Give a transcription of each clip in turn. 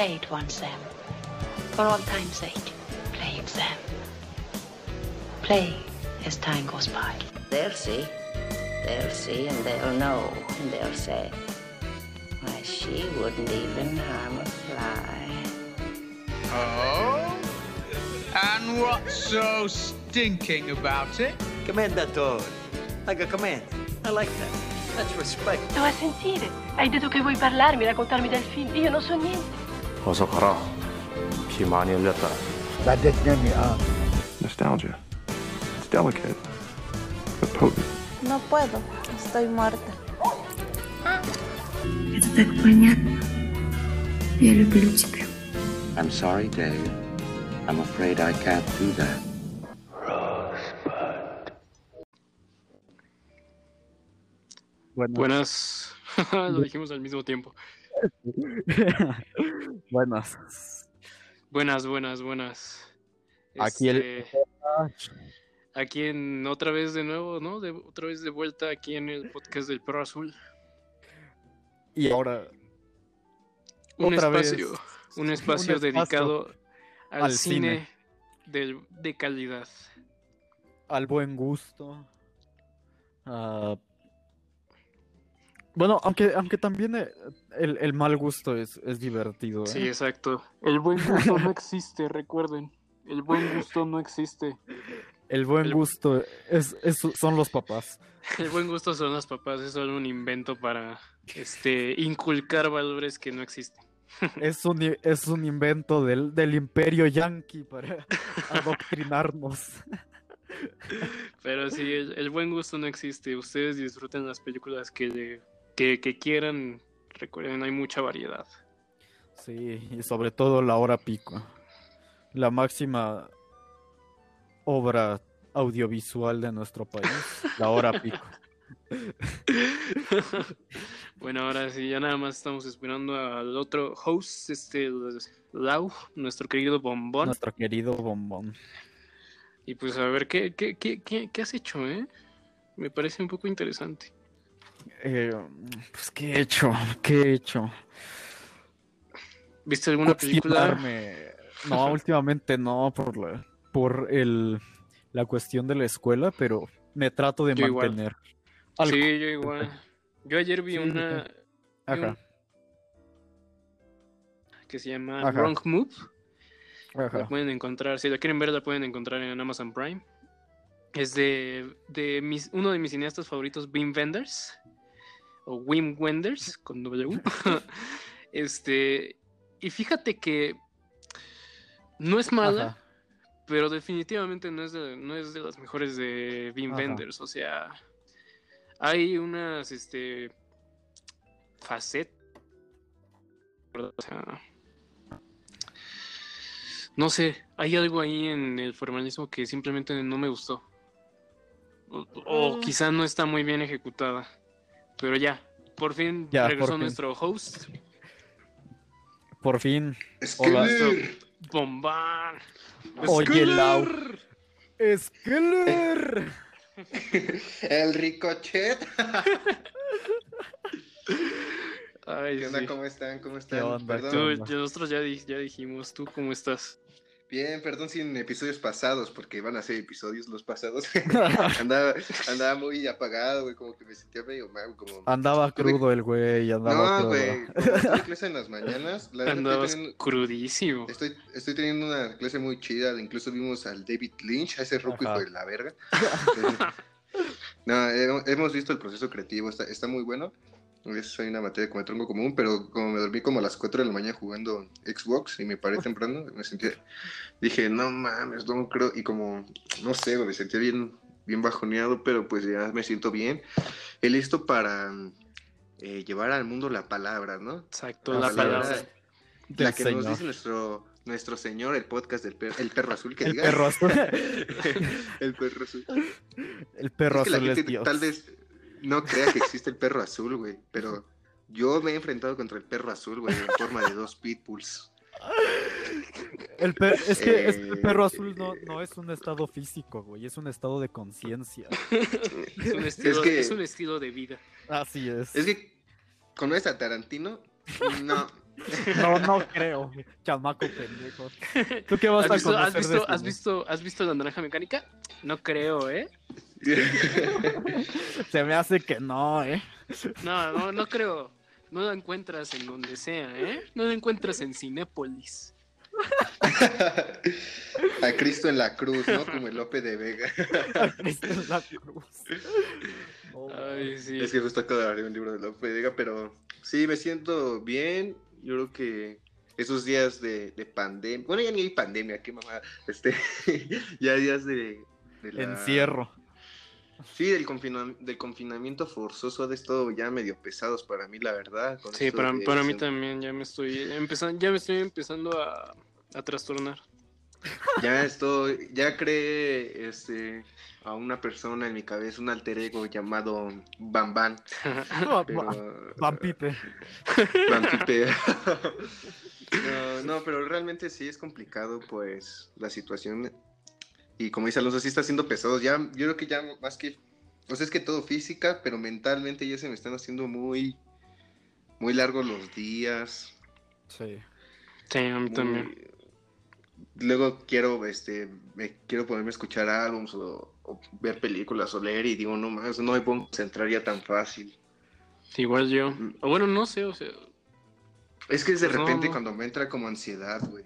Play it once, Sam. For all time's sake, play it, Sam. Play as time goes by. They'll see. They'll see and they'll know. And they'll say, why, she wouldn't even harm a fly. Oh? And what's so stinking about it? Commendatore. Like a command. I like that. That's respect. Sto a sentire. Hai detto che vuoi parlarmi, raccontarmi del film. Io non so niente. 어서 가라. 피 많이 흘렸다. Nostalgia. It's delicate, but potent. No puedo, estoy muerta. Это так понятно. Я люблю тебя. I'm sorry, Dave. I'm afraid I can't do that. Buenas. Lo dijimos al mismo tiempo. Buenas. Buenas, buenas, buenas. Aquí el- Este, Aquí en otra vez de nuevo, ¿no? De, otra vez de vuelta aquí en el podcast del Perro Azul. Y ahora Un Otra vez, espacio, un espacio dedicado al, al cine, cine. del- de calidad. al buen gusto. Bueno, aunque, aunque también eh, el, el mal gusto es, es divertido. ¿eh? Sí, exacto. El buen gusto no existe, recuerden. El buen gusto no existe. El buen el- gusto es, es- son los papás. El buen gusto son los papás, es solo un invento para este inculcar valores que no existen. Es un, es un invento del, del imperio yanqui para adoctrinarnos. Pero sí, el, el buen gusto no existe. Ustedes disfruten las películas que, que, que quieran. Recuerden, hay mucha variedad. Sí, y sobre todo la hora pico. La máxima obra audiovisual de nuestro país, la hora pico. bueno, ahora sí, ya nada más estamos esperando al otro host, este Lau, nuestro querido bombón. Nuestro querido bombón. Y pues a ver, ¿qué, qué, qué, qué, qué has hecho, eh? Me parece un poco interesante. Eh, pues, ¿qué he hecho? ¿Qué he hecho? ¿Viste alguna película? No, últimamente no, por la, por el, la cuestión de la escuela, pero me trato de Yo igual. mantener. Sí, yo igual. Yo ayer vi Sí, una Ajá, un- que se llama Ajá. Wrong Move. La ajá. pueden encontrar, si la quieren ver, la pueden encontrar en Amazon Prime. Es de, de mis, uno de mis cineastas favoritos, Wim Wenders. O Wim Wenders, con W. este, y fíjate que no es mala, Ajá. pero definitivamente no es de, no es de las mejores de Wim Ajá. Wenders. O sea, hay unas este, facetas. O sea, no sé, hay algo ahí en el formalismo que simplemente no me gustó. O, o Mm. quizá no está muy bien ejecutada. Pero ya, por fin Ya, por regresó fin. nuestro host, Por fin. Hola. bombán. Oye, Lau. Skeller. El ricochet. Ay, ¿Qué onda? sí. ¿Cómo están? ¿Cómo están? onda? Perdón. Nosotros ya, di- ya dijimos, ¿tú cómo estás? Bien, perdón sin episodios pasados, porque van a ser episodios los pasados. andaba, andaba muy apagado, güey, como que me sentía medio mal, como... Andaba crudo el güey, andaba No, crudo. güey, tuve clase en las mañanas, la verdad Andabas estoy teniendo, crudísimo. estoy, estoy teniendo una clase muy chida, incluso vimos al David Lynch, a ese ruco hijo de la verga. no, hemos- hemos visto el proceso creativo, está, está muy bueno. Es soy una materia como de tronco común, pero como me dormí como a las 4 de la mañana jugando Xbox y me paré temprano, me sentía, dije, no mames, no creo, y como, no sé, me sentía bien, bien bajoneado, pero pues ya me siento bien, listo para eh, llevar al mundo la palabra, ¿no? Exacto, La la palabra, palabra. Del la que nos dice nuestro, nuestro señor, el podcast del per- el perro azul, que El diga. perro azul. el perro azul. El perro Es que la azul es gente Dios. tal vez no crea que existe el perro azul, güey, pero yo me he enfrentado contra el perro azul, güey, en forma de dos pitbulls. El per- es que es que el Eh, perro azul no, no es un estado físico, güey, es un estado de conciencia. Es un, estilo, es, que- un estilo de vida. Así es. Es que conoces a Tarantino, no, No, no creo. Chamaco pendejo. ¿Tú qué vas ¿Has a visto, has, conocer de visto, has, visto, ¿Has visto la naranja mecánica? No creo, ¿eh? Se me hace que no, ¿eh? No, no, no creo. No la encuentras en donde sea, ¿eh? No la encuentras en Cinépolis. A Cristo en la cruz, ¿no? Como el Lope de Vega. Cristo en la cruz. Ay, sí. Es que justo acabo de abrir un libro de Lope de Vega, pero sí, me siento bien. Yo creo que esos días de, de pandemia, bueno, ya ni hay pandemia, qué mamá, este, ya días de, de la- Encierro. Sí, del, confina- del confinamiento forzoso de esto ya medio pesados para mí, la verdad. con Sí, para, de para mí también ya me estoy empezando, ya me estoy empezando a, a trastornar. Ya estoy, ya creé este, a una persona en mi cabeza, un alter ego llamado Bam Bam. Va- pero- va- Vampipe. Bam Pipe. no, no, pero realmente sí es complicado, pues, la situación. Y como dice Alonso, sí está siendo pesado. Ya, yo creo que ya más que. O sea, es que todo física, pero mentalmente ya se me están haciendo muy. Muy largos los días. Sí. Sí, a mí muy- también. Luego quiero, este, me quiero ponerme a escuchar álbums o, o ver películas o leer y digo, no más, no me puedo concentrar ya tan fácil. Igual yo. O bueno, no sé, o sea. Es que es de Pues no, repente no. cuando me entra como ansiedad, güey.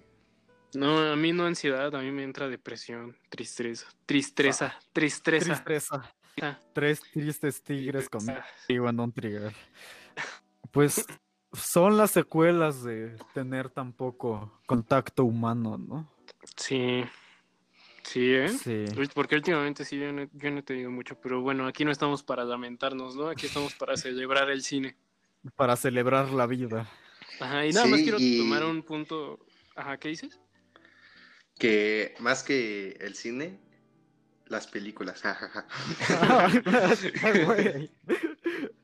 No, a mí no ansiedad, a mí me entra depresión, tristeza, tristeza, tristeza. Tristeza. Ah. Tres tristes tigres conmigo en un trigger. Pues son las secuelas de tener tan poco contacto humano, ¿no? Sí. Sí, ¿eh? Sí. Porque últimamente sí, yo no, yo no te digo mucho, pero bueno, aquí no estamos para lamentarnos, ¿no? Aquí estamos para celebrar el cine. Para celebrar la vida. Ajá, y nada más quiero y- tomar un punto. Ajá, ¿qué dices? Que más que el cine, las películas. jajaja. Güey.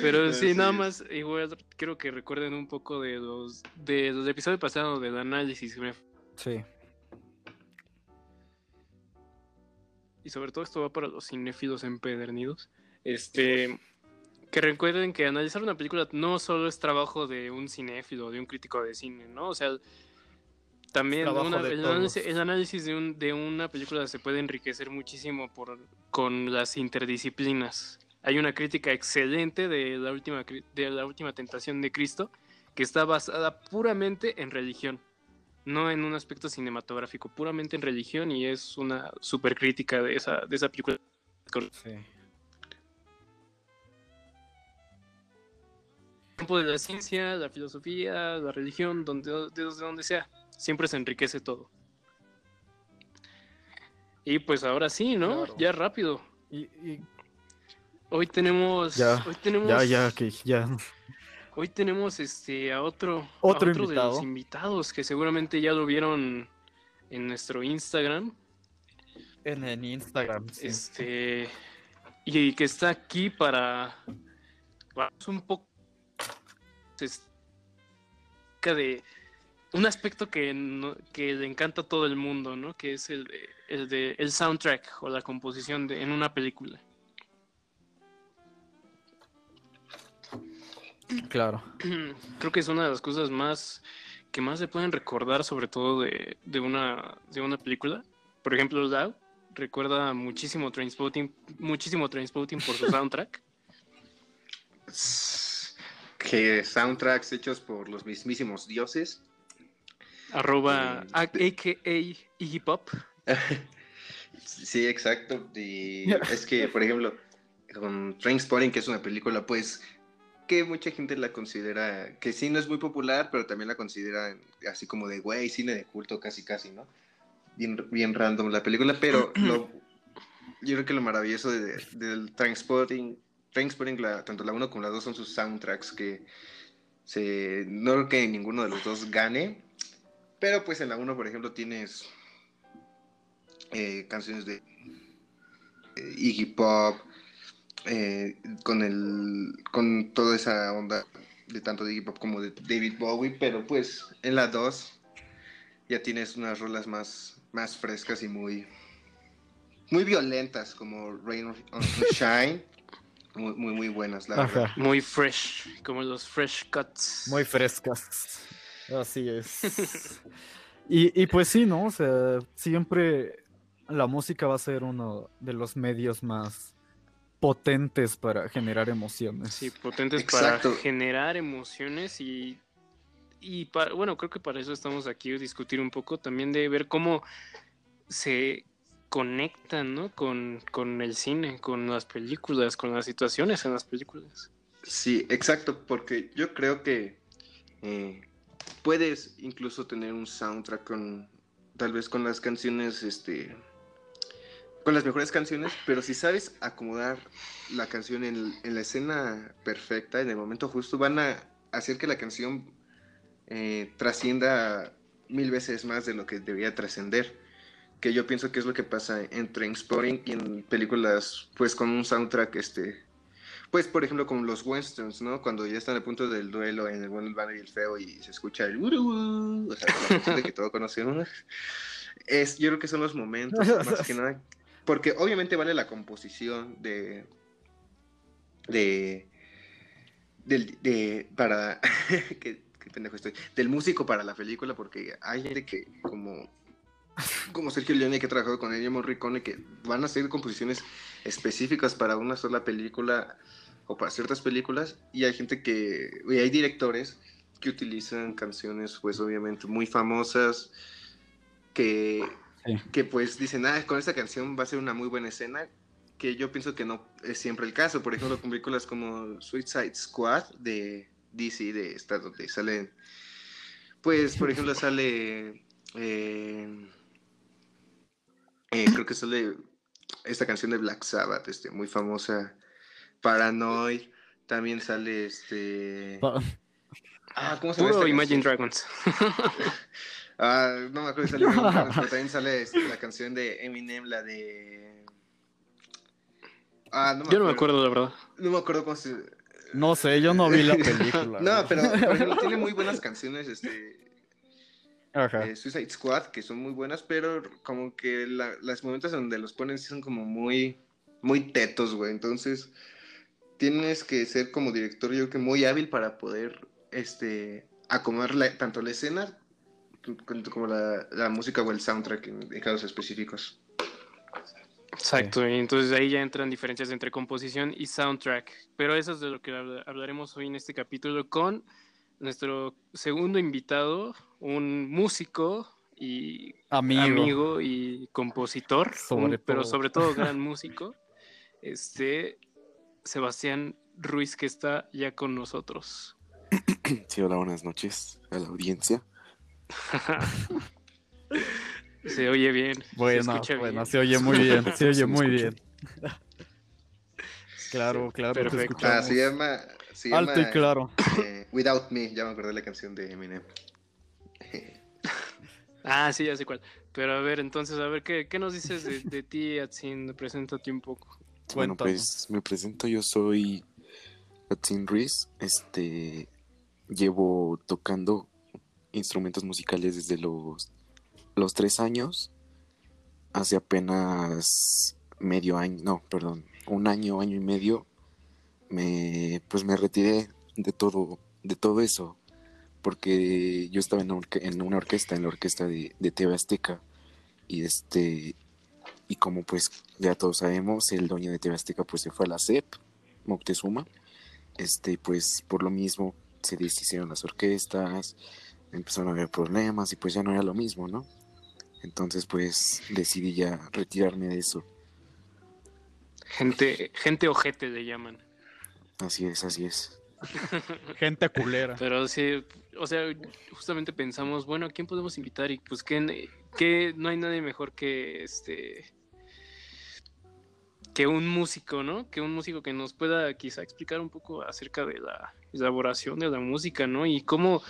Pero sí, nada más, igual quiero que recuerden un poco de los, de los episodios pasados del análisis. Sí. Y sobre todo esto va para los cinéfilos empedernidos. Este, que recuerden que analizar una película no solo es trabajo de un cinéfilo, de un crítico de cine, ¿no? O sea, también una- el, análisis, el análisis de, un- de una película se puede enriquecer muchísimo por, con las interdisciplinas. Hay una crítica excelente de la última de la última tentación de Cristo que está basada puramente en religión, no en un aspecto cinematográfico, puramente en religión y es una super crítica de esa de esa película. Sí. campo de la ciencia, la filosofía, la religión, donde, de, donde sea, siempre se enriquece todo. Y pues ahora sí, ¿no? Claro. Ya rápido. Y, y Hoy tenemos, ya, hoy tenemos, ya, ya, que ya. hoy tenemos este a otro, a Otro de los invitado. invitados que seguramente ya lo vieron en nuestro Instagram, En el Instagram. sí. este y que está aquí para, para un poco es- acerca de un aspecto que, no- que le encanta a todo el mundo, ¿no? Que es el de, el de el soundtrack o la composición de, en una película. Claro. Creo que es una de las cosas más que más se pueden recordar, sobre todo de, de una de una película. Por ejemplo, Lau recuerda muchísimo Trainspotting, muchísimo Trainspotting por su soundtrack. Que soundtracks hechos por los mismísimos dioses. Arroba Eh, a- AKA Iggy Pop. Sí, exacto. Y es que, por ejemplo, con Trainspotting, que es una película, pues, que mucha gente la considera, que sí no es muy popular, pero también la considera así como de, güey, cine de culto, casi, casi, ¿no? Bien, bien random la película, pero lo- yo creo que lo maravilloso de- del Trainspotting, Trainspotting, la, tanto la 1 como la 2 son sus soundtracks, que se, no creo que ninguno de los dos gane, pero pues en la 1, por ejemplo, tienes eh, canciones de eh, Iggy Pop, eh, con el con toda esa onda de tanto de Iggy Pop como de David Bowie, pero pues en la 2 ya tienes unas rolas más, más frescas y muy muy violentas como Rain on Shine muy, muy, muy buenas, la Ajá. verdad. Muy fresh, como los fresh cuts. Muy frescas. Así es. Y, y pues sí, ¿no? O sea, siempre la música va a ser uno de los medios más potentes para generar emociones. Sí, potentes Exacto. para generar emociones y, y para, bueno, creo que para eso estamos aquí, discutir un poco también de ver cómo se conectan, ¿no? Con, con el cine, con las películas, con las situaciones en las películas. Sí, exacto, porque yo creo que eh, puedes incluso tener un soundtrack con, tal vez con las canciones, este, con las mejores canciones, pero si sabes acomodar la canción en, la escena perfecta, en el momento justo, van a hacer que la canción eh, trascienda mil veces más de lo que debería trascender. Que yo pienso que es lo que pasa en Trainspotting y en películas, pues con un soundtrack, este, pues, por ejemplo, con los westerns, ¿no? Cuando ya están a punto del duelo en el bueno, el y el feo y se escucha el uru, o sea, la de que todo conocemos. Es, yo creo que son los momentos, más que nada, porque obviamente vale la composición de, de, del, de, para, qué, qué pendejo estoy, del músico para la película, porque hay gente que, como, como Sergio Leone, que ha trabajado con Ennio Morricone, que van a hacer composiciones específicas para una sola película o para ciertas películas y hay gente que y hay directores que utilizan canciones pues obviamente muy famosas que, Sí. que pues dicen ah con esta canción va a ser una muy buena escena que yo pienso que no es siempre el caso por ejemplo con películas como Suicide Squad de DC de esta donde salen pues por ejemplo sale eh, eh, creo que sale esta canción de Black Sabbath, este, muy famosa, Paranoid, también sale este... Ah, ¿cómo se llama Puro esta Imagine canción? Dragons. Ah, no me acuerdo si sale Imagine Dragons, pero también sale este, la canción de Eminem, la de... Ah, no me Yo no me acuerdo, la verdad. No me acuerdo cómo se... No sé, yo no vi la película. no, pero tiene muy buenas canciones, este, Ajá. eh, Suicide Squad, que son muy buenas, pero como que la, las momentos en donde los ponen sí son como muy, muy tetos, güey. Entonces, tienes que ser como director, yo creo que muy hábil para poder, este, acomodar la- tanto la escena como la, la música o el soundtrack en, en casos específicos. Exacto, y entonces ahí ya entran diferencias entre composición y soundtrack. Pero eso es de lo que habla- hablaremos hoy en este capítulo con nuestro segundo invitado, un músico y Amigo. amigo y compositor, Sobre un- pero sobre todo gran músico, este Sebastián Ruiz que está ya con nosotros. Sí, hola, buenas noches a la audiencia. Se oye bien. se Bueno, escucha bueno, bien. se oye muy bien, se oye muy bien. Claro, claro, te Perfecto. Ah, se llama... Se Alto y claro. eh, Without Me, ya me acordé de la canción de Eminem. Ah, sí, ya sé cuál. Pero a ver, entonces, a ver, ¿qué, qué nos dices de, de ti, Atsin? Preséntate un poco. Bueno, pues me presento, yo soy Atin Ruiz. Este, llevo tocando instrumentos musicales desde los, los tres años. Hace apenas medio año, no, perdón, un año, año y medio, me, pues me retiré de todo, de todo eso, porque yo estaba en, orque- en una orquesta, en la orquesta de, de TV Azteca, y este, y como pues ya todos sabemos, el dueño de TV Azteca pues se fue a la CEP, Moctezuma, este, pues por lo mismo se deshicieron las orquestas, empezaron a haber problemas y pues ya no era lo mismo, ¿no? Entonces pues decidí ya retirarme de eso. Gente, gente ojete le llaman. Así es, así es. Gente culera. Pero sí, o sea, justamente pensamos, bueno, ¿a quién podemos invitar? Y pues que, que no hay nadie mejor que este que un músico, ¿no? Que un músico que nos pueda quizá explicar un poco acerca de la elaboración de la música, ¿no? Y cómo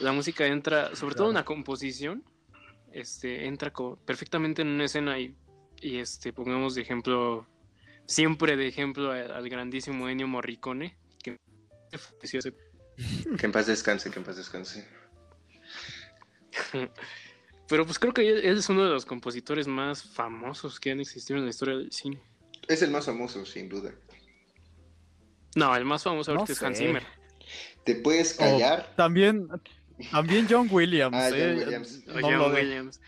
la música entra, sobre todo Claro. una composición, este, entra co- perfectamente en una escena y, y este, pongamos de ejemplo, siempre de ejemplo al, al grandísimo Ennio Morricone, que falleció hace Que en paz descanse, que en paz descanse. Pero pues creo que él es uno de los compositores más famosos que han existido en la historia del cine. Es el más famoso, sin duda. No, el más famoso No es Hans. Zimmer. ¿Te puedes O callar? también, también John Williams. Ah, John ¿eh? Williams. No John Williams.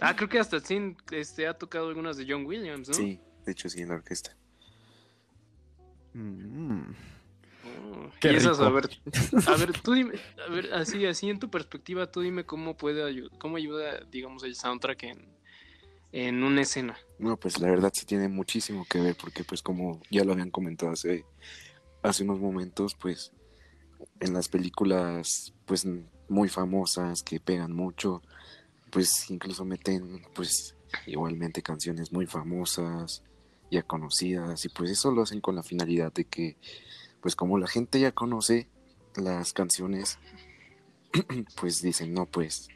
Ah, creo que hasta Sin este, ha tocado algunas de John Williams, ¿no? Sí, de hecho sí, en la orquesta. Mm. Oh, Qué y esas, a ver, a ver, tú dime, a ver, así, así en tu perspectiva, tú dime cómo puede ayudar, cómo ayuda, digamos, el soundtrack en, en una escena. No, pues la verdad sí tiene muchísimo que ver porque pues como ya lo habían comentado hace, hace unos momentos, pues en las películas pues muy famosas que pegan mucho, pues incluso meten pues igualmente canciones muy famosas, ya conocidas y pues eso lo hacen con la finalidad de que pues como la gente ya conoce las canciones, pues dicen, no, pues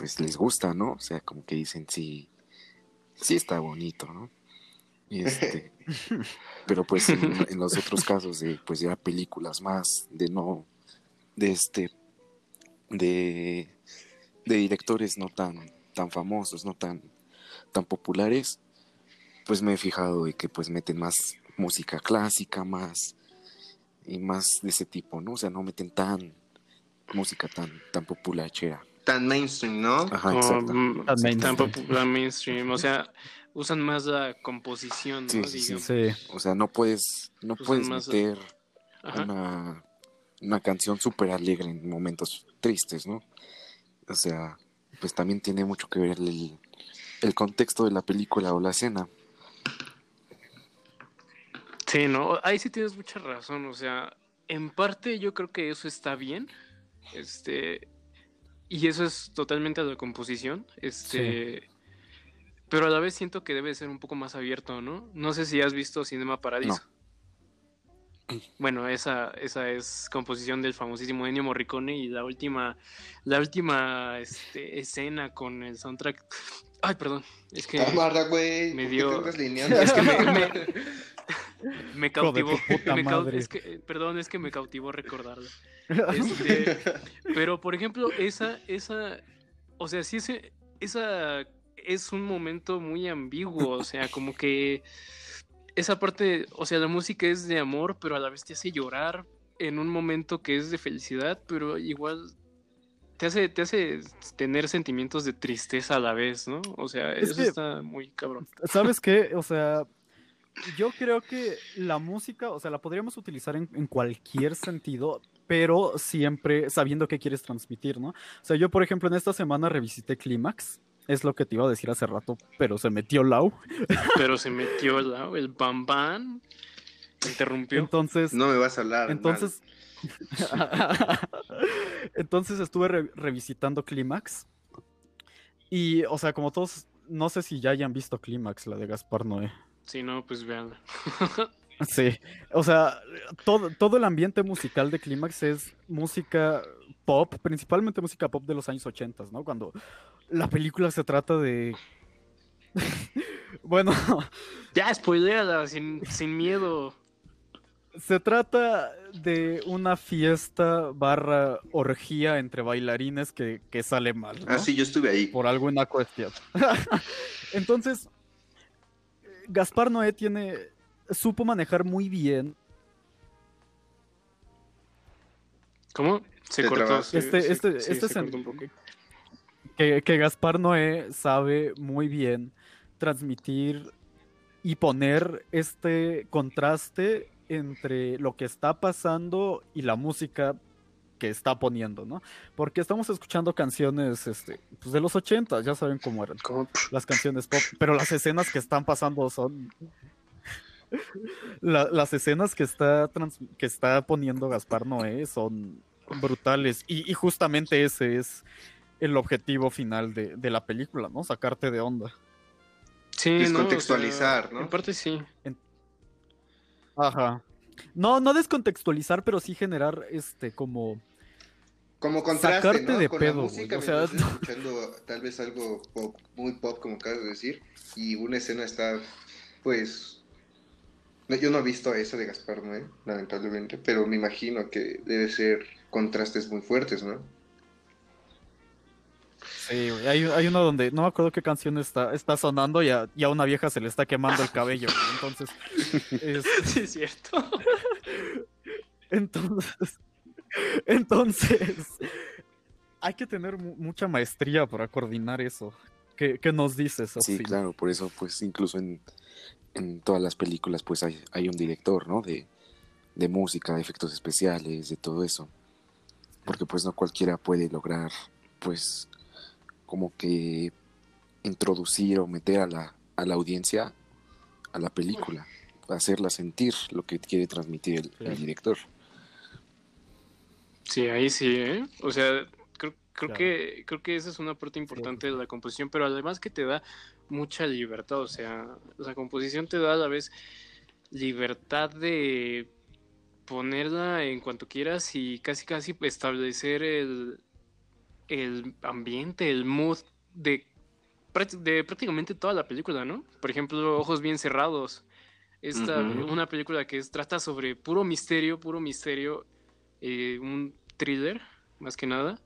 pues les gusta, ¿no? O sea, como que dicen, sí, sí está bonito, ¿no? Este, pero pues en, en los otros casos de pues ya películas más de no de este de de directores no tan tan famosos, no tan tan populares, pues me he fijado de que pues meten más música clásica, más y más de ese tipo, ¿no? O sea, no meten tan música tan tan populachera. Tan mainstream, ¿no? Ajá, exacto. mm, Tan mainstream. tan popular mainstream, o sea, usan más la composición, ¿no? Sí, sí. O sea, no puedes, no Usan puedes meter una, una canción súper alegre en momentos tristes, ¿no? O sea, pues también tiene mucho que ver el, el contexto de la película o la escena. Sí, no, ahí sí tienes mucha razón, o sea, en parte yo creo que eso está bien, este, y eso es totalmente a la composición, este, pero a la vez siento que debe ser un poco más abierto, ¿no? No sé si has visto Cinema Paradiso. Bueno, esa, esa es composición del famosísimo Ennio Morricone y la última, la última este, escena con el soundtrack. Ay, perdón, es que Cámara, güey. me ¿por qué dio- es que me, me- me cautivó. tu puta me cau- madre. es que, perdón, es que me cautivó recordarlo. Este, pero, por ejemplo, esa, esa, o sea, sí, ese, esa es un momento muy ambiguo, o sea, como que esa parte, o sea, la música es de amor, pero a la vez te hace llorar en un momento que es de felicidad, pero igual te hace, te hace tener sentimientos de tristeza a la vez, ¿no? O sea, Es eso que- está muy cabrón. ¿Sabes qué? O sea, yo creo que la música, o sea, la podríamos utilizar en, en cualquier sentido, pero siempre sabiendo qué quieres transmitir, ¿no? O sea, yo, por ejemplo, en esta semana revisité Clímax, es lo que te iba a decir hace rato, pero se metió Lau. Pero se metió el, el Bam Bam, interrumpió. Entonces, No me vas a hablar. entonces, entonces estuve re- revisitando Clímax. Y, o sea, como todos, no sé si ya hayan visto Clímax, la de Gaspar Noé. Si no, pues vean. Sí, o sea, todo, todo el ambiente musical de Clímax es música pop, principalmente música pop de los años 80, ¿no? Cuando la película se trata de... bueno, Ya, spoileala, sin, sin miedo. se trata de una fiesta barra orgía entre bailarines que, que sale mal, ¿no? Ah, sí, yo estuve ahí. Por alguna cuestión. Entonces, Gaspar Noé tiene, supo manejar muy bien ¿Cómo? Se cortó. Este- este- sí, este se es cortó un poco. que, que Gaspar Noé sabe muy bien transmitir y poner este contraste entre lo que está pasando y la música que está poniendo, ¿no? Porque estamos escuchando canciones este, pues de los 80, ya saben cómo eran las canciones pop, pero las escenas que están pasando son... La- las escenas que está, trans- que está poniendo Gaspar Noé son brutales y, y justamente ese es el objetivo final de, de la película, ¿no? Sacarte de onda. Sí, no, o sea, Descontextualizar, ¿no? En parte sí. Ajá. No, no descontextualizar, pero sí generar este como Como contraste, Sacarte ¿no? de Con pedo, la güey, música, o sea, escuchando tal vez algo pop, muy pop, como acabas de decir, y una escena está, pues... no, yo no he visto eso de Gaspar Noé, lamentablemente, pero me imagino que debe ser contrastes muy fuertes, ¿no? Sí, güey, Hay, hay uno donde no me acuerdo qué canción está, está sonando y a, y a una vieja se le está quemando el cabello. güey, Entonces, es- Sí, es cierto. Entonces, entonces, hay que tener mu- mucha maestría para coordinar eso. ¿Qué, qué nos dices, Sí, claro, por eso, pues, incluso en, en todas las películas, pues, hay, hay un director, ¿no? De, de música, de efectos especiales, de todo eso. Porque, pues, no cualquiera puede lograr, pues, como que introducir o meter a la, a la audiencia a la película, hacerla sentir lo que quiere transmitir el, director. Sí, ahí sí, ¿eh? O sea, creo, creo Claro. que creo que esa es una parte importante de la composición, pero además que te da mucha libertad, o sea, la composición te da a la vez libertad de ponerla en cuanto quieras y casi casi establecer el, el ambiente, el mood de, de prácticamente toda la película, ¿no? Por ejemplo, Ojos bien cerrados. Esta, una película que es- trata sobre puro misterio, puro misterio, eh, un thriller, más que nada.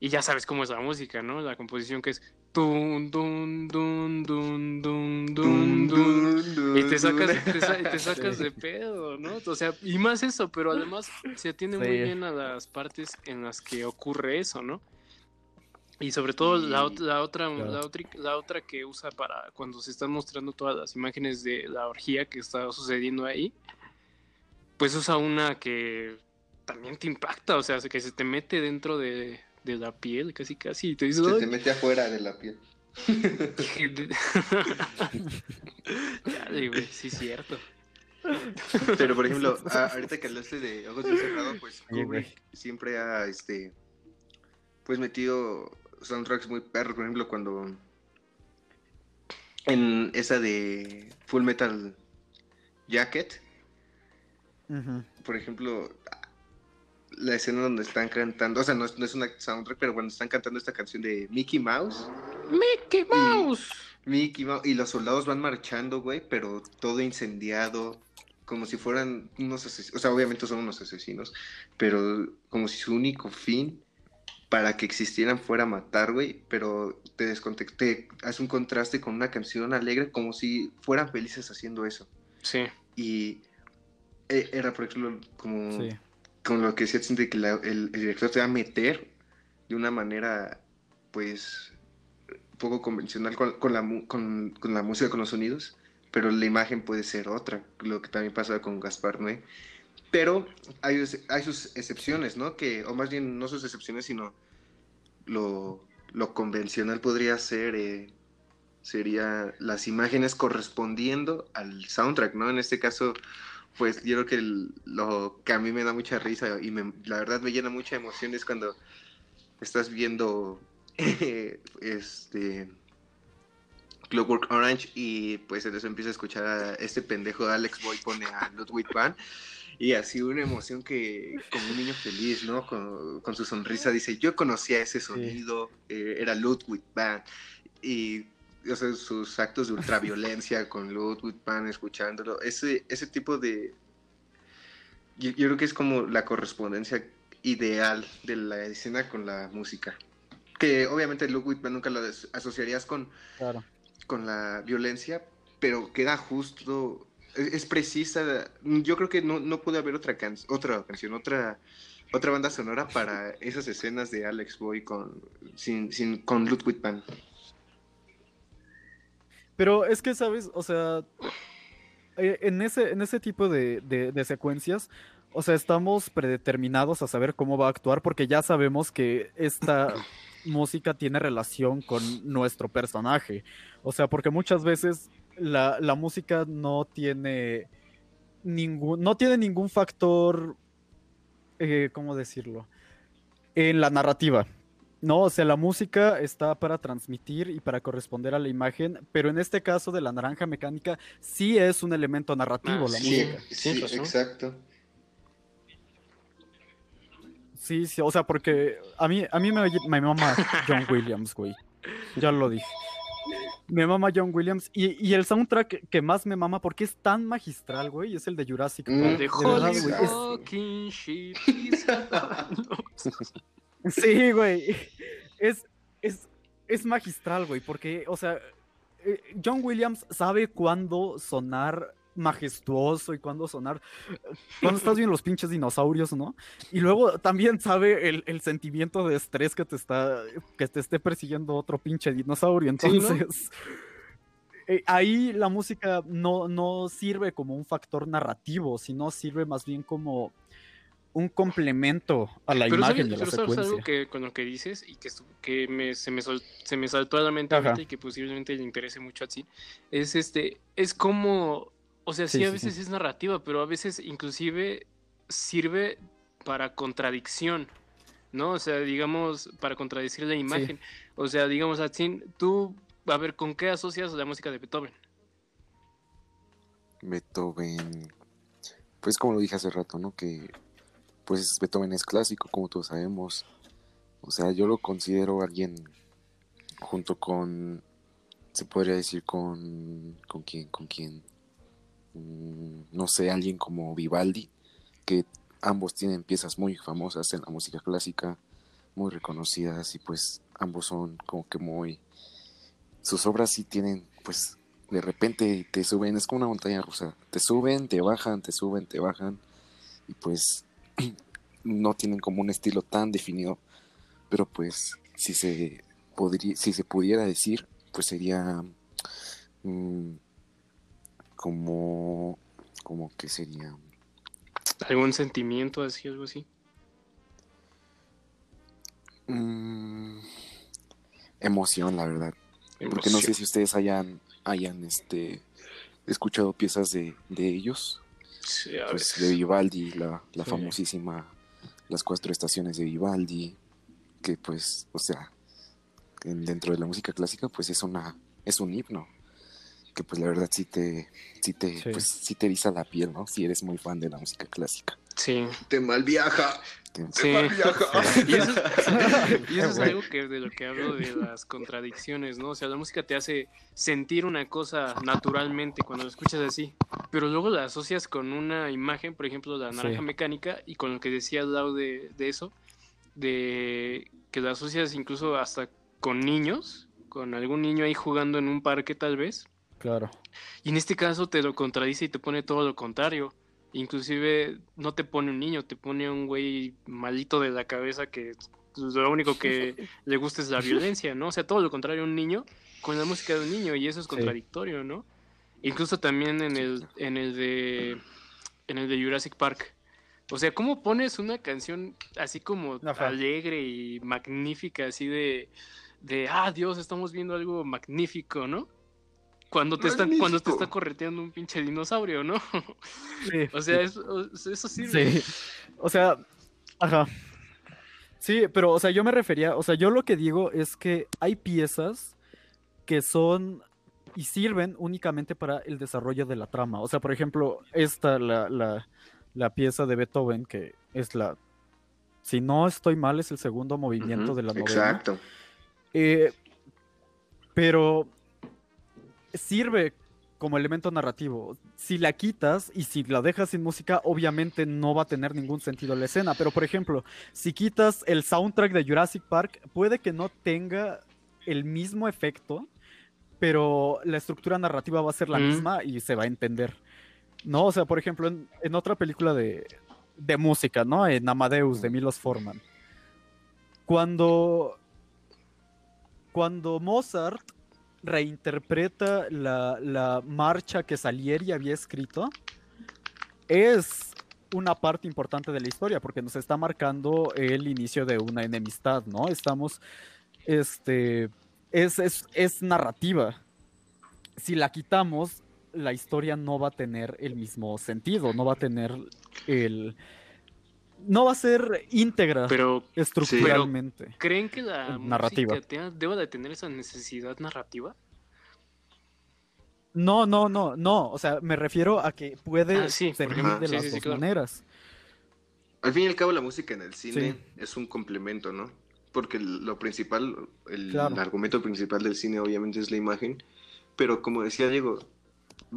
Y ya sabes cómo es la música, ¿no? La composición que es dun, dun, dun, dun, dun, dun, dun. Y te sacas, te, sa- te sacas de pedo, ¿no? O sea, y más eso, pero además se atiende muy Sí. bien a las partes en las que ocurre eso, ¿no? Y sobre todo la, la otra, Claro. la otra, la otra que usa para cuando se están mostrando todas las imágenes de la orgía que está sucediendo ahí, pues usa una que también te impacta, o sea, que se te mete dentro de, de la piel, casi casi, y te dice, Se "Ay, te mete afuera de la piel. Güey, sí es cierto. Pero por ejemplo, a- ahorita que hablaste de Ojos bien cerrados, pues Sí. Kubrick siempre ha este pues metido soundtracks muy perros, por ejemplo, cuando en esa de Full Metal Jacket, por ejemplo, la escena donde están cantando, o sea, no es, no es una soundtrack, pero cuando están cantando esta canción de Mickey Mouse, Mickey Mouse. Mickey Mouse, y los soldados van marchando, güey, pero todo incendiado, como si fueran unos asesinos, o sea, obviamente son unos asesinos, pero como si su único fin para que existieran fuera matar, güey, pero te, descontext- te hace un contraste con una canción alegre, como si fueran felices haciendo eso. Sí. Y eh, era, por ejemplo, como, Sí. Como lo que decía de que la- el, el director te va a meter de una manera, pues, poco convencional con, con la, con, con la música, con los sonidos, pero la imagen puede ser otra, lo que también pasa con Gaspar Noé. Pero hay, hay sus excepciones, ¿no? Que, o más bien no sus excepciones, sino lo, lo convencional podría ser, eh, sería las imágenes correspondiendo al soundtrack, ¿no? En este caso, pues yo creo que el- lo que a mí me da mucha risa y me- la verdad me llena mucha emoción es cuando estás viendo este Clockwork Orange y pues entonces empieza a escuchar a este pendejo Alex Boy pone a Ludwig Van y así una emoción que como un niño feliz, ¿no? Con, con su sonrisa dice, yo conocía ese sonido, eh, era Ludwig Van y o sea, sus actos de ultraviolencia con Ludwig Van escuchándolo, ese, ese tipo de... Yo, yo creo que es como la correspondencia ideal de la escena con la música. Que obviamente Ludwig Van nunca lo as- asociarías con, Claro. con la violencia, pero queda justo, es, es precisa. Yo creo que no, no puede haber otra, can otra canción, otra, otra banda sonora para esas escenas de Alex Boy con, sin, sin, con Ludwig Van. Pero es que, ¿sabes? O sea, eh, en ese, en ese tipo de, de- de secuencias, o sea, estamos predeterminados a saber cómo va a actuar porque ya sabemos que esta música tiene relación con nuestro personaje. O sea, porque muchas veces la, la música no tiene ningún, no tiene ningún factor, eh, ¿cómo decirlo? En la narrativa. No, o sea, la música está para transmitir y para corresponder a la imagen, pero en este caso de la naranja mecánica sí es un elemento narrativo Ah, la sí. música. sí, razón. exacto. Sí, sí, o sea, porque a mí, a mí me, me mama John Williams, güey. Ya lo dije. Me mama John Williams y, y el soundtrack que más me mama porque es tan magistral, güey, es el de Jurassic Mm, Park. De de verdad, güey, es- Sí, güey. Es, es, es magistral, güey, porque, o sea, eh, John Williams sabe cuándo sonar majestuoso y cuándo sonar. Cuando estás viendo los pinches dinosaurios, ¿no? Y luego también sabe el, el sentimiento de estrés que te está, que te esté persiguiendo otro pinche dinosaurio. Sí, ¿no? Entonces, eh, ahí la música no, no sirve como un factor narrativo, sino sirve más bien como un complemento a la Pero imagen ¿sabes, de la pero sabes algo secuencia. que con lo que dices y que, que me- se, me sol- se me saltó a la mente Ajá. y que posiblemente le interese mucho a ti, es este, es como, o sea, sí, Sí, a veces sí. es narrativa, pero a veces inclusive sirve para contradicción, ¿no? O sea, digamos, para contradecir la imagen. O sea, digamos, Atsin, tú, a ver, ¿con qué asocias la música de Beethoven? Beethoven, pues como lo dije hace rato, ¿no? Que pues Beethoven es clásico, como todos sabemos. O sea, yo lo considero alguien junto con, se podría decir con, con quién, con quién, Mm, no sé, alguien como Vivaldi, que ambos tienen piezas muy famosas en la música clásica, muy reconocidas y pues ambos son como que muy, sus obras sí tienen pues de repente te suben, es como una montaña rusa, te suben, te bajan, te suben, te bajan y pues no tienen como un estilo tan definido, pero pues si se podría, si se pudiera decir, pues sería mm, como, como que sería, ¿Algún sentimiento así, algo así? mm, emoción, la verdad. Porque no sé si ustedes hayan, hayan este, escuchado piezas de, de ellos. Sí, a pues, de Vivaldi, la, la Sí. famosísima Las cuatro estaciones de Vivaldi, que pues, o sea, en- dentro de la música clásica, pues es una, es un himno, que pues la verdad sí te, sí te, Sí. pues sí te eriza la piel, ¿no? Si eres muy fan de la música clásica. Sí. Te mal viaja. Te- Sí. Y eso, y eso es algo que de lo que hablo de las contradicciones, ¿no? O sea, la música te hace sentir una cosa naturalmente cuando la escuchas así, pero luego la asocias con una imagen, por ejemplo, la naranja Sí. mecánica, y con lo que decía Lau de, de eso, de que la asocias incluso hasta con niños, con algún niño ahí jugando en un parque tal vez, Claro. y en este caso te lo contradice y te pone todo lo contrario. Inclusive no te pone un niño, te pone un güey malito de la cabeza que lo único que le gusta es la violencia, ¿no? O sea, todo lo contrario un niño con la música de un niño y eso es Sí. contradictorio, ¿no? Incluso también en el, en el de en el de Jurassic Park. O sea, ¿cómo pones una canción así como alegre y magnífica, así de, de, ah, Dios, estamos viendo algo magnífico, ¿no? Cuando te, están, cuando te Magnífico. está correteando un pinche dinosaurio, ¿no? Sí. o sea, eso, eso sirve. Sí. O sea, ajá. Sí, pero, o sea, yo me refería, o sea, yo lo que digo es que hay piezas que son y sirven únicamente para el desarrollo de la trama. O sea, por ejemplo, esta, la, la, la pieza de Beethoven, que es la, si no estoy mal, es el segundo movimiento de la novela. Exacto. Eh, pero sirve como elemento narrativo. Si la quitas y si la dejas sin música, obviamente no va a tener ningún sentido la escena. Pero, por ejemplo, si quitas el soundtrack de Jurassic Park, puede que no tenga el mismo efecto, pero la estructura narrativa va a ser la Mm. misma y se va a entender. ¿No? O sea, por ejemplo, en, en otra película de, de música, ¿no? En Amadeus de Milos Forman. Cuando cuando Mozart reinterpreta la, la marcha que Salieri había escrito, es una parte importante de la historia, porque nos está marcando el inicio de una enemistad, ¿no? Estamos, este, es, es, es narrativa. Si la quitamos, la historia no va a tener el mismo sentido, no va a tener el... No va a ser íntegra Pero, estructuralmente. ¿creen que la Narrativa. música deba de tener esa necesidad narrativa? No, no, no, no. O sea, me refiero a que puede Ah, sí, por servir ejemplo. de Sí, las sí, sí, dos claro. maneras. Al fin y al cabo, la música en el cine Sí. es un complemento, ¿no? Porque lo principal, el Claro. argumento principal del cine obviamente es la imagen, pero como decía Diego,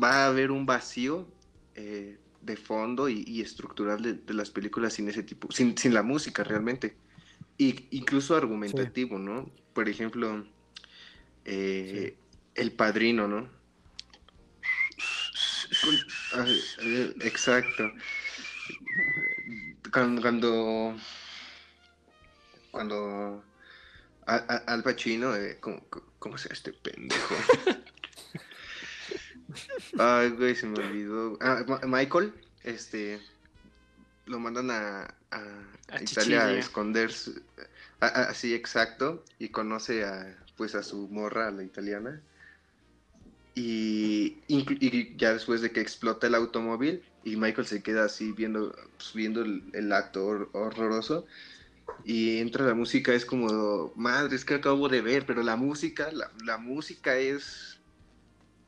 va a haber un vacío eh, de fondo y, y estructural de, de las películas sin ese tipo, sin, sin la música realmente. Y incluso argumentativo, ¿no? Por ejemplo, eh, El Padrino, ¿no? con- eh, exacto. Cuando, cuando, cuando a- a- Al Pacino, eh, ¿cómo, cómo se llama este pendejo? Ay, güey, se me olvidó. Ah, Michael, este, lo mandan a, a, A Italia a esconderse. Así, exacto. Y conoce a, pues, a su morra, a la italiana. Y, ya después de que explota el automóvil y Michael se queda así viendo, pues, viendo el, el acto hor- horroroso y entra la música, es como, madre, es que acabo de ver, pero la música, la, la música es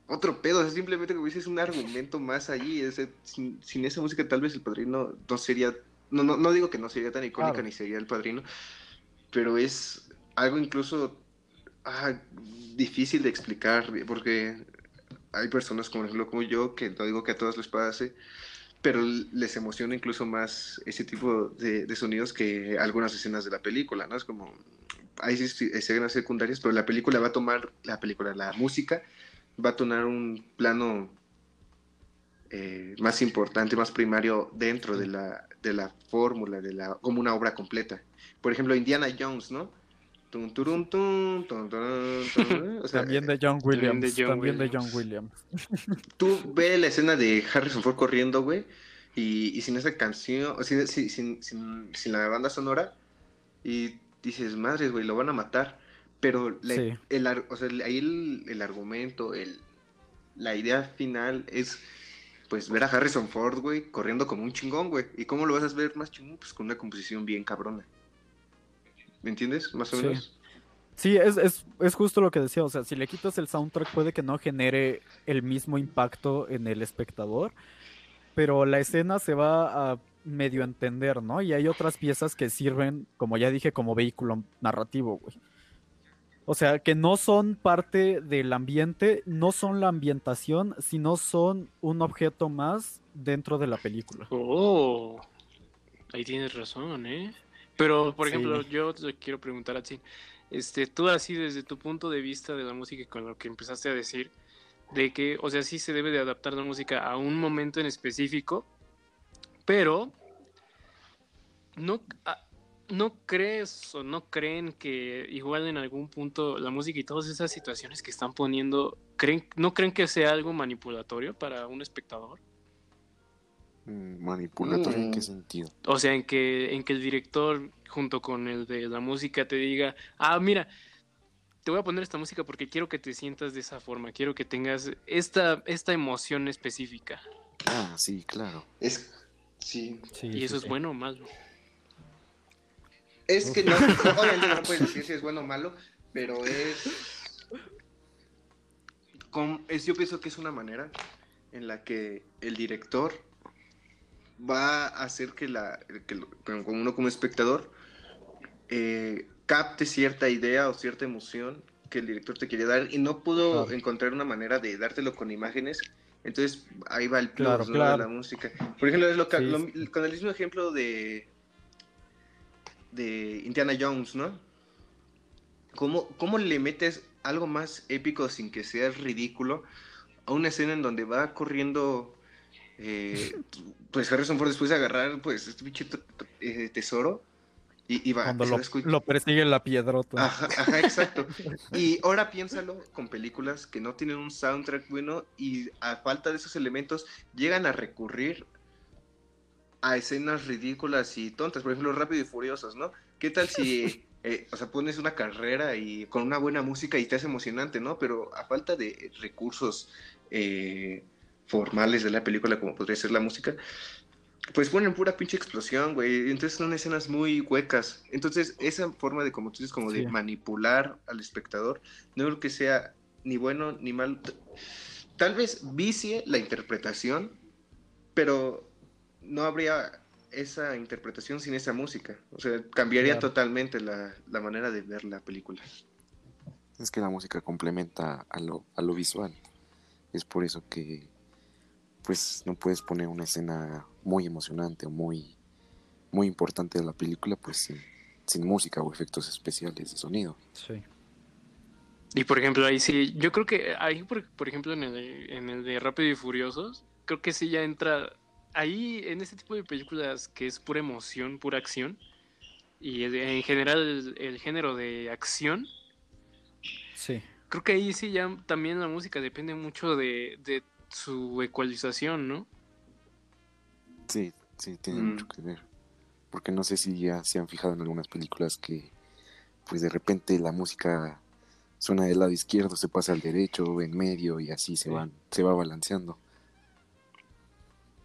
otro pedo, o sea, simplemente como dices, un argumento más allí, es, sin, sin esa música tal vez el padrino no sería, no, no, no digo que no sería tan icónica Claro. ni sería el padrino, pero es algo incluso ah, difícil de explicar, porque hay personas como, como yo, que no digo que a todos les pase, pero les emociona incluso más ese tipo de, de sonidos que algunas escenas de la película, ¿no? Es como, hay es- escenas secundarias, pero la película va a tomar, la película, la música va a tomar un plano eh, más importante, más primario dentro de la, de la fórmula, de la, como una obra completa. Por ejemplo, Indiana Jones, ¿no? Tun, turun, tun, tun, turun, turun, o sea, también de John Williams. de John también de Williams. John Williams. tú ves la escena de Harrison Ford corriendo, güey, y, y sin esa canción, o sin, sin, sin, la banda sonora, y dices, madres, güey, lo van a matar. Pero la- Sí. el, o sea, ahí el, el argumento, el, la idea final es, pues, ver a Harrison Ford, güey, corriendo como un chingón, güey. ¿Y cómo lo vas a ver más chingón? Pues con una composición bien cabrona. ¿Me entiendes? Más o Sí. menos. Sí, es, es, es justo lo que decía. O sea, si le quitas el soundtrack, puede que no genere el mismo impacto en el espectador. Pero la escena se va a medio entender, ¿no? Y hay otras piezas que sirven, como ya dije, como vehículo narrativo, güey. O sea, que no son parte del ambiente, no son la ambientación, sino son un objeto más dentro de la película. Oh, ahí tienes razón, ¿eh? Pero, por Sí. ejemplo, yo te quiero preguntar a ti, este, tú así desde tu punto de vista de la música y con lo que empezaste a decir, de que, o sea, sí se debe de adaptar la música a un momento en específico, pero no, ah, no crees o no creen que igual en algún punto la música y todas esas situaciones que están poniendo, creen, no creen que sea algo manipulatorio para un espectador? Mm, ¿Manipulatorio en qué Mm. sentido? O sea, en que, en que el director, junto con el de la música, te diga, ah, mira, te voy a poner esta música porque quiero que te sientas de esa forma, quiero que tengas esta, esta emoción específica. Ah, sí, claro. Es, sí. y eso es bueno o malo. Es que no, obviamente no puedes decir si es bueno o malo, pero es, com- es- Yo pienso que es una manera en la que el director va a hacer que, la, que que uno como espectador eh, capte cierta idea o cierta emoción que el director te quiere dar y no pudo Claro. encontrar una manera de dártelo con imágenes. Entonces ahí va el plus Claro, ¿no? claro. de la música. Por ejemplo, es lo que- Sí, lo- sí. con el mismo ejemplo de, de Indiana Jones, ¿no? ¿Cómo, ¿Cómo le metes algo más épico sin que sea ridículo a una escena en donde va corriendo, eh, pues Harrison Ford después de agarrar pues este pinche eh, tesoro y, y va Cuando lo, lo persigue la piedrota. Ajá, ajá, exacto. Y ahora piénsalo con películas que no tienen un soundtrack bueno y a falta de esos elementos llegan a recurrir a escenas ridículas y tontas. Por ejemplo, Rápido y Furiosos, ¿no? ¿Qué tal si, eh, o sea, pones una carrera y con una buena música y te hace emocionante, ¿no? Pero a falta de recursos eh, formales de la película, como podría ser la música, pues ponen pura pinche explosión, güey. Entonces son escenas muy huecas. Entonces, esa forma de, como tú dices, como de manipular al espectador, no creo que sea ni bueno ni malo. T- Tal vez vicie la interpretación, pero no habría esa interpretación sin esa música. O sea, cambiaría Claro. totalmente la, la manera de ver la película. Es que la música complementa a lo, a lo visual. Es por eso que pues no puedes poner una escena muy emocionante o muy, muy importante de la película pues sin, sin música o efectos especiales de sonido. Sí. Y por ejemplo, ahí sí, yo creo que ahí, por, por ejemplo, en el, en el de Rápido y Furiosos, creo que sí ya entra ahí en este tipo de películas que es pura emoción, pura acción. Y en general el, el género de acción, Sí. creo que ahí sí ya también la música depende mucho de, de su ecualización, ¿no? Sí, sí, tiene Mm. mucho que ver. Porque no sé si ya se han fijado en algunas películas que, pues de repente la música suena del lado izquierdo, se pasa al derecho, en medio y así se van, se va balanceando.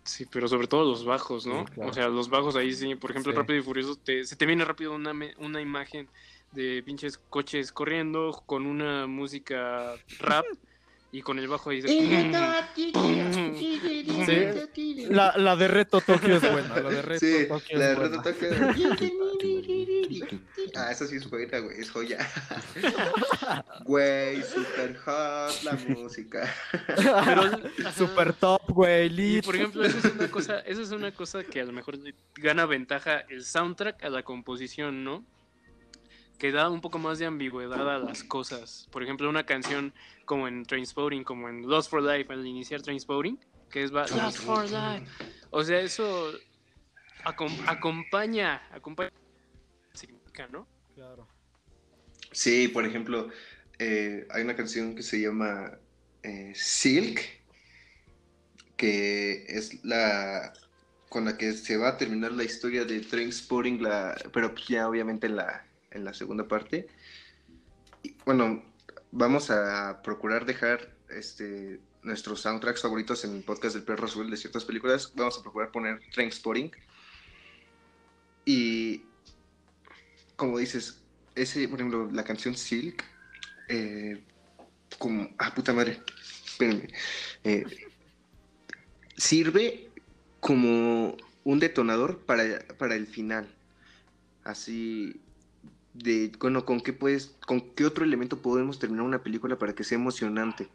Sí, pero sobre todo los bajos, ¿no? Sí, claro. O sea, los bajos ahí sí, por ejemplo, Sí. Rápido y Furioso, te- se te viene rápido una, me- una imagen de pinches coches corriendo con una música rap y con el bajo ahí de... Sí, la, la de Reto Tokio es buena. La de Reto Sí, Tokio la de Reto. Tokio. Ah, esa sí es joya, güey, es joya. Güey, super hot la música. Super top, güey. Y lit. por ejemplo, esa es una cosa, esa es una cosa que a lo mejor gana ventaja el soundtrack a la composición, ¿no? Que da un poco más de ambigüedad a las cosas. Por ejemplo, una canción como en Trainspotting, como en Lost for Life, al iniciar Trainspotting, que es Lost for Life. O sea, eso acom- acompaña, acompaña, significa, ¿no? Claro. Sí, por ejemplo, eh, hay una canción que se llama eh, Silk, que es la con la que se va a terminar la historia de Trainspotting, la, pero pues ya obviamente en la, en la segunda parte. Y, bueno, vamos a procurar dejar este, nuestros soundtracks favoritos en el podcast del Perro Azul de ciertas películas. Vamos a procurar poner Trainspotting. Y como dices, ese, por ejemplo, la canción Silk, eh, como, ah, puta madre, espérenme, eh, sirve como un detonador para, para el final. Así de, bueno, ¿con qué puedes, con qué otro elemento podemos terminar una película para que sea emocionante?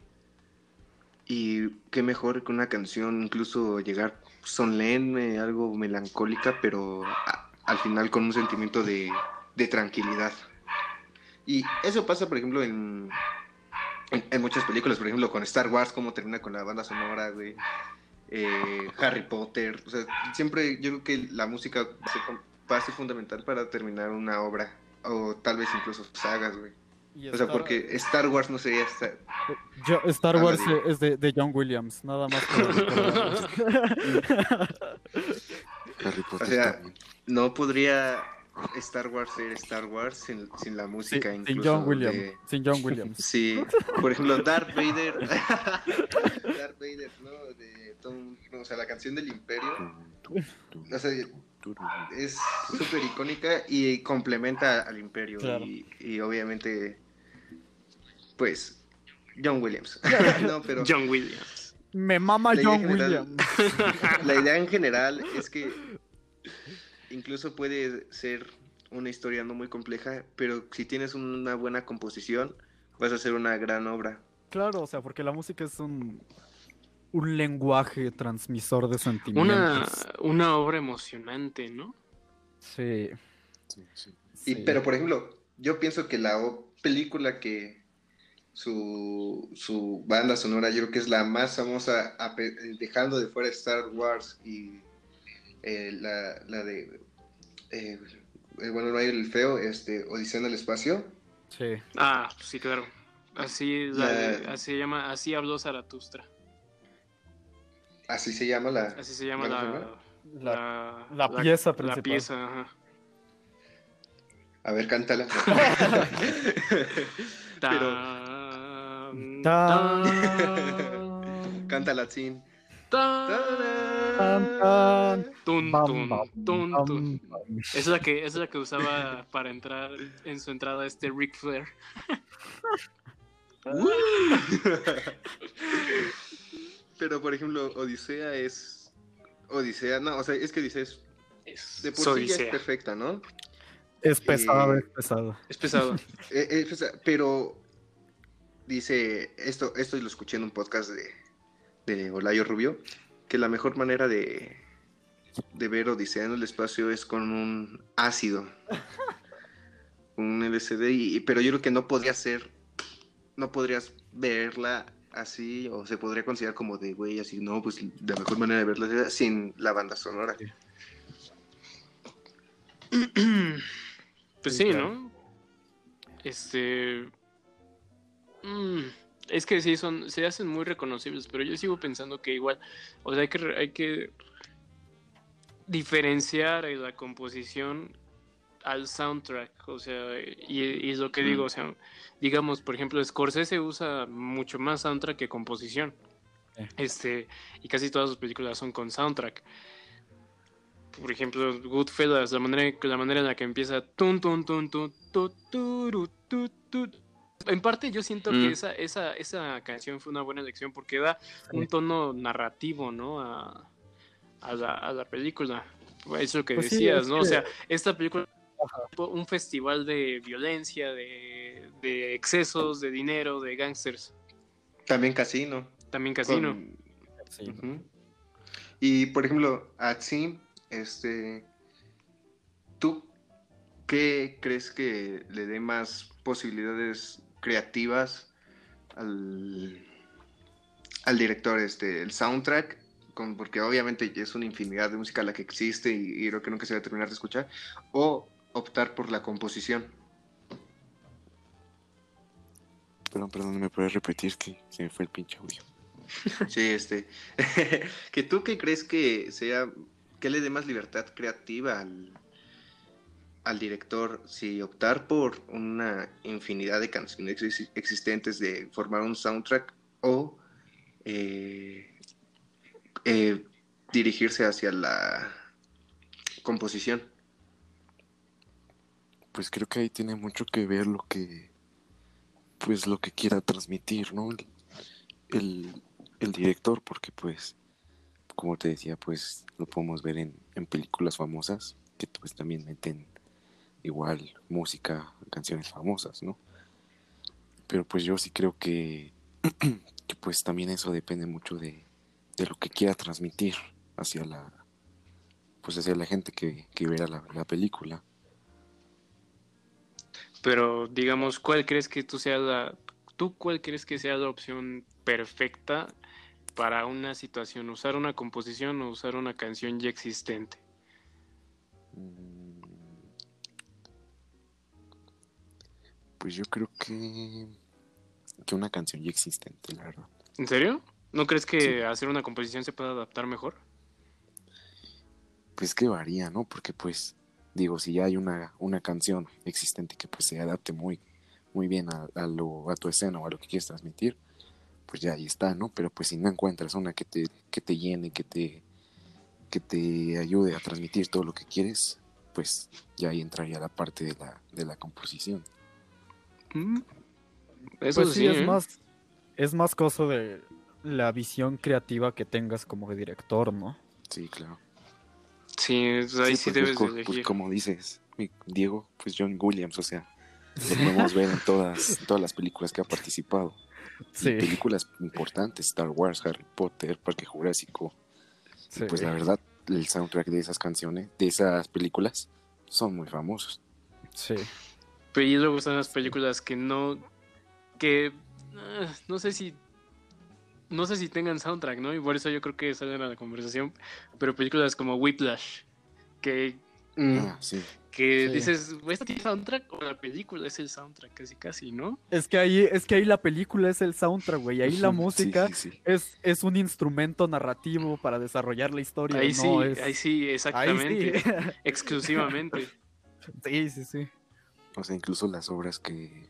Y qué mejor que una canción, incluso llegar solemne, algo melancólica, pero al final con un sentimiento de, de tranquilidad. Y eso pasa, por ejemplo, en, en, en muchas películas, por ejemplo, con Star Wars, cómo termina con la banda sonora, güey. Eh, Harry Potter, o sea, siempre yo creo que la música va a ser con- va a ser fundamental para terminar una obra, o tal vez incluso sagas, güey. O sea, Star- porque Star Wars no sería Star... Yo- Star Ah, Wars es de, de John Williams, nada más. Harry O Potter sea, también. no podría Star Wars ser Star Wars sin, sin la Sí, música sin incluso John Williams. de- Sin John Williams. Sí, por ejemplo, Darth Vader. Darth Vader, ¿no? De Tom- no, o sea, la canción del Imperio. O sea, es súper icónica y complementa al Imperio. Claro. Y, y obviamente, pues, John Williams. no, pero John Williams. Me mama John general- Williams. la idea en general es que incluso puede ser una historia no muy compleja, pero si tienes una buena composición, vas a hacer una gran obra. Claro, o sea, porque la música es un, un lenguaje transmisor de Una, sentimientos. una obra emocionante, ¿no? Sí. Y, sí. pero, por ejemplo, yo pienso que la película que su, su banda sonora, yo creo que es la más famosa, dejando de fuera Star Wars y eh, la, la de, eh, eh, bueno, no hay el feo, este, Odisea en el espacio. Sí. Ah, sí, claro. Así, la de- La- así se llama, así habló Zaratustra. Así se llama la... Así se llama la, sonora. La- la pieza La principal. pieza, ajá. A ver, cántala. Pero Tan, Tan, cántala. Tun, tun, tun, tun. bam. Es la que es la que usaba para entrar en su entrada este Ric Flair. Pero, por ejemplo, Odisea es... Odisea, no, o sea, es que Odisea es... Es, De por es sí ya es perfecta, ¿no? Es pesado, Eh, es pesado. Es pesado. Eh, eh, pero dice, esto, esto lo escuché en un podcast de, de Olayo Rubio, que la mejor manera de, de ver Odisea en el espacio es con un ácido, un LCD, y, pero yo creo que no podría ser, no podrías verla así, o se podría considerar como de, güey, así, no, pues la mejor manera de verla es sin la banda sonora. Pues Sí. ¿no? Este. mm, es que sí, son, se hacen muy reconocibles, pero yo sigo pensando que igual, o sea, hay que, hay que diferenciar la composición al soundtrack, o sea, y, y es lo que digo, o sea, digamos, por ejemplo, Scorsese usa mucho más soundtrack que composición, este, y casi todas sus películas son con soundtrack. Por ejemplo, Goodfellas, la manera, la manera en la que empieza tun tun tun tun tu, turu, tu, tu. En parte yo siento que Mm. esa, esa, esa canción fue una buena elección porque da un tono narrativo, ¿no? A, a la, a la película. Es lo que Pues decías, ¿no? O sea, esta película un festival de violencia, de, de excesos, de dinero, de gangsters. También Casino. También Casino. Con-. Y por ejemplo, a ti, este, ¿tú qué crees que le dé más posibilidades creativas al, al director? Este, el soundtrack, con, porque obviamente es una infinidad de música la que existe y, y creo que nunca se va a terminar de escuchar, o optar por la composición. Perdón, perdón, ¿me puedes repetir que se me fue el pinche audio? Sí, este. que tú qué crees que sea, que le dé más libertad creativa al, al director, si optar por una infinidad de canciones exis- existentes de formar un soundtrack o eh, eh, dirigirse hacia la composición. Pues creo que ahí tiene mucho que ver lo que, pues lo que quiera transmitir, ¿no? El, el, el director, porque pues, como te decía, pues lo podemos ver en, en películas famosas, que pues también meten igual música, canciones famosas, ¿no? Pero pues yo sí creo que, que pues también eso depende mucho de, de lo que quiera transmitir hacia la, pues hacia la gente que, que verá la, la película. Pero digamos, ¿cuál crees que tú sea la, tú cuál crees que sea la opción perfecta para una situación? ¿Usar una composición o usar una canción ya existente? Pues yo creo que, que una canción ya existente, la verdad. ¿En serio? ¿No crees que hacer una composición se pueda adaptar mejor? Pues que varía, ¿no? Porque pues, digo, si ya hay una, una canción existente que pues se adapte muy, muy bien a, a lo, a tu escena o a lo que quieres transmitir, pues ya ahí está, ¿no? Pero pues si no encuentras una que te, que te llene, que te, que te ayude a transmitir todo lo que quieres, pues ya ahí entraría la parte de la, de la composición. Eso pues sí, sí, es ¿eh? más, es más cosa de la visión creativa que tengas como director, ¿no? Sí, claro. Sí, pues ahí sí, pues, debes de pues, como dices, Diego, pues John Williams, o sea, lo podemos ver en todas, todas las películas que ha participado. Sí. películas importantes, Star Wars, Harry Potter, Parque Jurásico. Y Sí. pues la verdad, el soundtrack de esas canciones, de esas películas, son muy famosos. Sí. Pero y luego están las películas que no. que. ah, no sé si. No sé si tengan soundtrack, ¿no? Y por eso yo creo que salen a la conversación. Pero películas como Whiplash. Que. Ah, sí. Que Sí. dices, ¿esta tiene soundtrack? O la película es el soundtrack, casi casi, ¿no? Es que ahí, es que ahí la película es el soundtrack, güey. Ahí la música sí, sí. Es, es un instrumento narrativo para desarrollar la historia. Ahí no sí, es- ahí sí, exactamente. Ahí sí. Exclusivamente. Sí, sí, sí. O sea, incluso las obras que.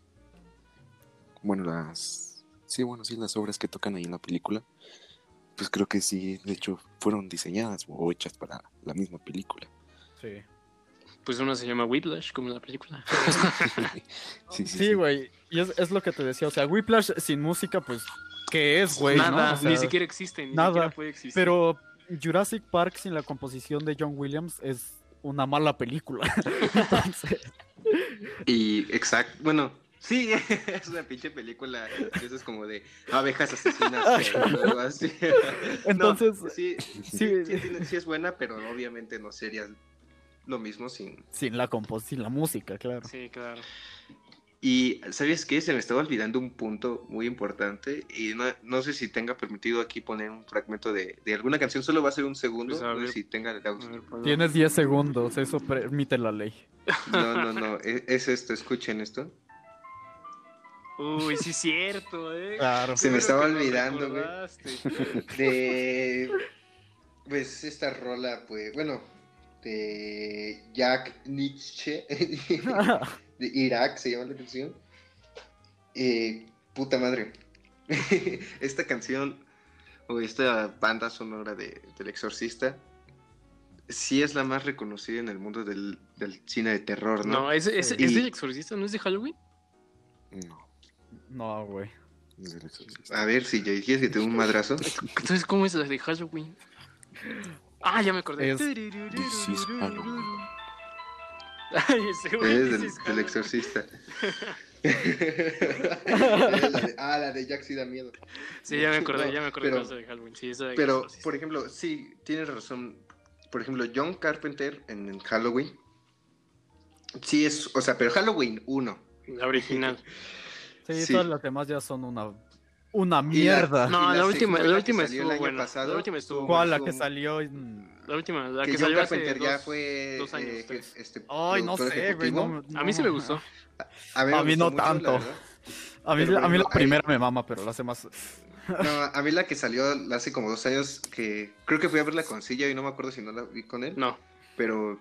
Bueno, las. Sí, bueno, sí, las obras que tocan ahí en la película. Pues creo que sí, de hecho, fueron diseñadas o hechas para la misma película. Sí. Pues una se llama Whiplash, como la película. Sí, sí, Sí, güey. Y es, es lo que te decía. O sea, Whiplash sin música, pues, ¿qué es, güey? no? Nada, O sea, ni siquiera existe, ni nada. siquiera puede existir. Pero Jurassic Park sin la composición de John Williams es una mala película. Entonces, Y exacto, bueno, sí, es una pinche película, eso es como de abejas asesinas o algo así. Entonces, No, sí, sí. sí, sí tiene- sí es buena, pero obviamente no sería lo mismo sin... sin la compos sin la música, claro. Sí, claro. Y, ¿sabes qué? Se me estaba olvidando un punto muy importante y no, no sé si tenga permitido aquí poner un fragmento de, de alguna canción, solo va a ser un segundo, Pues, a no sé ver. si tenga... Tienes 10 segundos, eso permite la ley. No, no, no, es, es esto, escuchen esto. Uy, sí es cierto, eh. Claro. Se me estaba olvidando, güey. De. Pues esta rola, pues. Bueno, de Jack Nietzsche. de Irak se llama la canción. Eh, puta madre. esta canción, o esta banda sonora de, del Exorcista, sí es la más reconocida en el mundo del, del cine de terror, ¿no? No, ¿es, es, Y- es del exorcista? ¿No es de Halloween? No, No, güey. A ver, si ya dijiste que te doy un madrazo. Entonces, ¿cómo es la de Halloween? Ah, ya me acordé. Es- This is Halloween. Ay, ese güey Es del, exorcista. La de- ah, la de Jack sí da miedo. Sí, ya me acordé, No, ya me acordé pero- de Halloween. Sí, esa de Pero, exorcista. por ejemplo, sí, tienes razón. Por ejemplo, John Carpenter en Halloween. Sí es, o sea, pero Halloween 1. La original. Sí, Sí. todas las demás ya son una, una la- mierda. No, la última, la última salió el estuvo año buena. pasado, La última estuvo ¿Cuál? La que salió en... La última, la que que, John salió hace Carpenter ya dos, fue dos años. eh, tres. este, Ay, no sé, güey. No, A mí sí me gustó. A mí, A mí no mucho, la tanto. A mí, a mí la ahí- primera me mama, pero las demás... No, a mí la que salió hace como dos años, que creo que fui a verla con Silla y no me acuerdo si no la vi con él. No. Pero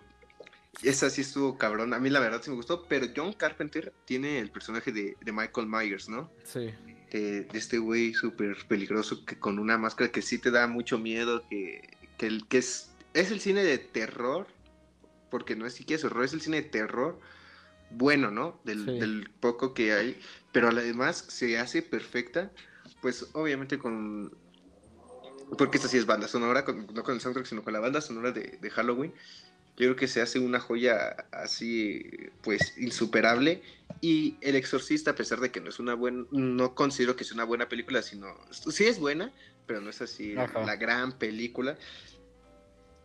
esa sí estuvo cabrón. A mí la verdad sí me gustó. Pero John Carpenter tiene el personaje de, de Michael Myers, ¿no? Sí. De, de este güey súper peligroso que con una máscara que sí te da mucho miedo, que, que, es, es el cine de terror, porque no es siquiera horror, es el cine de terror bueno, ¿no? Del, Sí. del poco que hay, pero además se hace perfecta, pues obviamente con... Porque esta sí es banda sonora, con- no con el soundtrack, sino con la banda sonora de, de Halloween. Yo creo que se hace una joya así, pues, insuperable. Y El Exorcista, a pesar de que no es una buena, no considero que sea una buena película, sino, sí es buena, pero no es así Ajá. la gran película.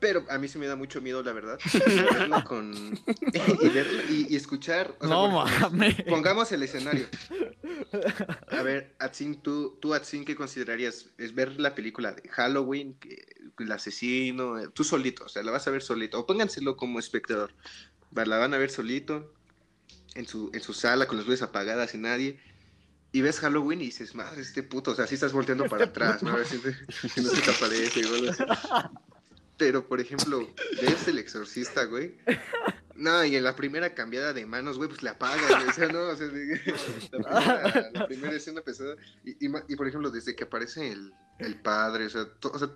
Pero a mí se me da mucho miedo, la verdad. verla con, y, verla- y- y escuchar. o sea, No mames. Pongamos el escenario. A ver, Atsin, tú, tú Atsin, ¿qué considerarías? Es ver la película de Halloween, el asesino, eh, tú solito, o sea, la vas a ver solito, o pónganselo como espectador. La van a ver solito, en su, en su sala, con las luces apagadas y nadie. Y ves Halloween y dices, madre, este puto, o sea, sí estás volteando para atrás, ¿no? A ver si, si no se te aparece así. Pero, por ejemplo, ves el exorcista, güey. No, y en la primera cambiada de manos, güey, pues la apagas, güey. O sea, no, o sea, la, primera, la primera escena pesada. Y, y, ma- y, por ejemplo, desde que aparece el, el padre, o sea, to- o sea,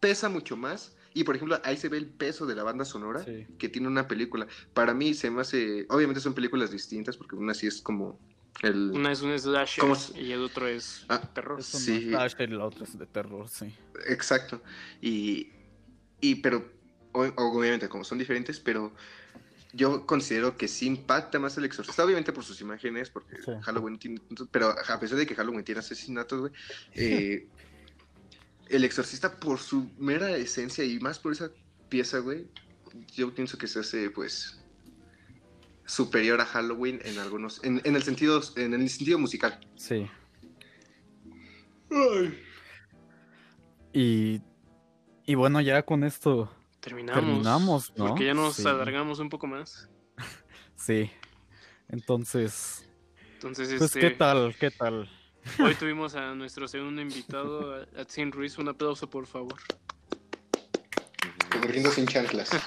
pesa mucho más. Y por ejemplo, ahí se ve el peso de la banda sonora Sí. que tiene una película. Para mí se me hace. Obviamente son películas distintas, porque una sí es como el. Una es un slasher ¿Cómo se- y el otro es Ah, terror. Es un Sí. slasher y la otra es de terror, sí. Exacto. Y, y pero, o- obviamente, como son diferentes, pero yo considero que sí impacta más el exorcista, obviamente por sus imágenes, porque Sí. Halloween tiene, pero a pesar de que Halloween tiene asesinatos, güey, eh, el exorcista por su mera esencia y más por esa pieza, güey, yo pienso que se hace, pues, superior a Halloween en algunos, en, en el sentido, en el sentido musical. Sí. Y, y bueno, ya con esto Terminamos. terminamos, ¿no? Porque ya nos Sí. alargamos un poco más. Sí. Entonces, Entonces, pues, este, ¿qué tal? ¿Qué tal? hoy tuvimos a nuestro segundo invitado, a Atsin Ruiz. Un aplauso, por favor. Corriendo sin chanclas.